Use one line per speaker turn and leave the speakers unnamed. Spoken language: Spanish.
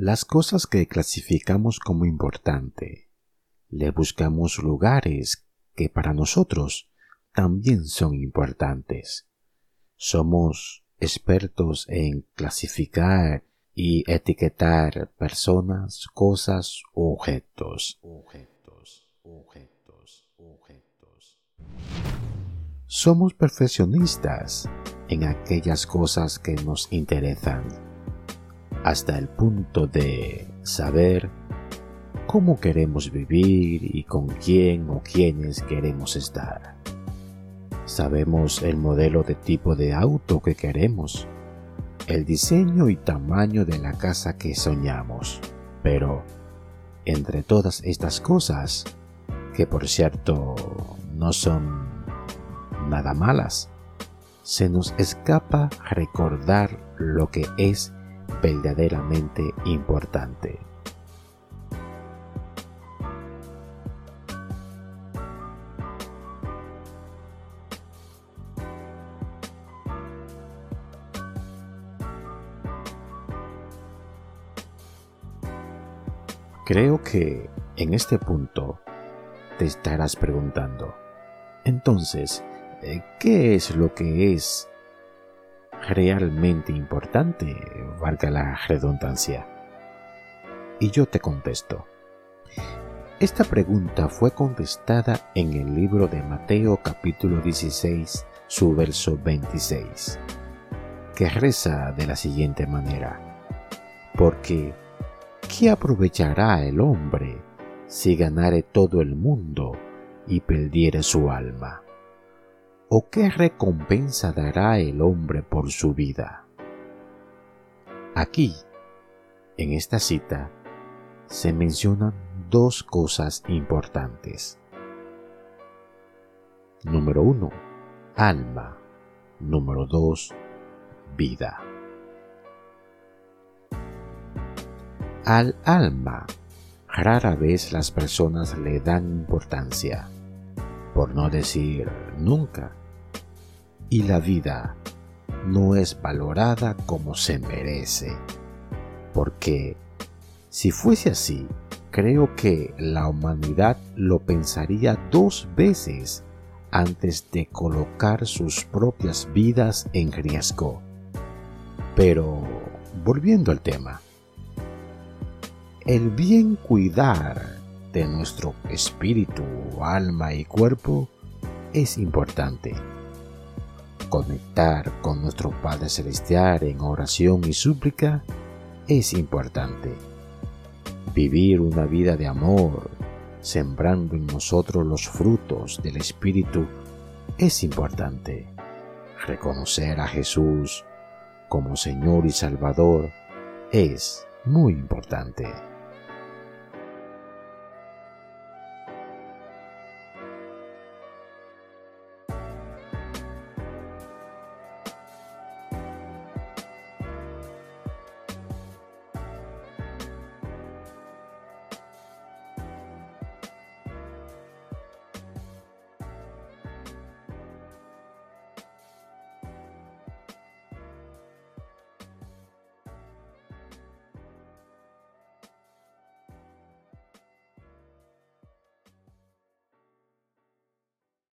Las cosas que clasificamos como importante, le buscamos lugares que para nosotros también son importantes. Somos expertos en clasificar y etiquetar personas, cosas o objetos. Objetos, objetos, objetos. Somos perfeccionistas en aquellas cosas que nos interesan, hasta el punto de saber cómo queremos vivir y con quién o quiénes queremos estar. Sabemos el modelo de tipo de auto que queremos, el diseño y tamaño de la casa que soñamos. Pero, entre todas estas cosas, que por cierto no son nada malas, se nos escapa recordar lo que es verdaderamente importante. Creo que en este punto te estarás preguntando, entonces, eh, ¿qué es lo que es realmente importante, valga la redundancia? Y yo te contesto. Esta pregunta fue contestada en el libro de Mateo capítulo 16, su verso 26, que reza de la siguiente manera, porque ¿qué aprovechará el hombre si ganare todo el mundo y perdiere su alma? ¿O qué recompensa dará el hombre por su vida? Aquí, en esta cita, se mencionan dos cosas importantes. Número uno, alma. Número dos, vida. Al alma rara vez las personas le dan importancia, por no decir nunca, y la vida no es valorada como se merece, porque si fuese así, creo que la humanidad lo pensaría dos veces antes de colocar sus propias vidas en riesgo. Pero, volviendo al tema, el bien cuidar de nuestro espíritu, alma y cuerpo es importante. Conectar con nuestro Padre Celestial en oración y súplica es importante. Vivir una vida de amor, sembrando en nosotros los frutos del Espíritu, es importante. Reconocer a Jesús como Señor y Salvador es muy importante.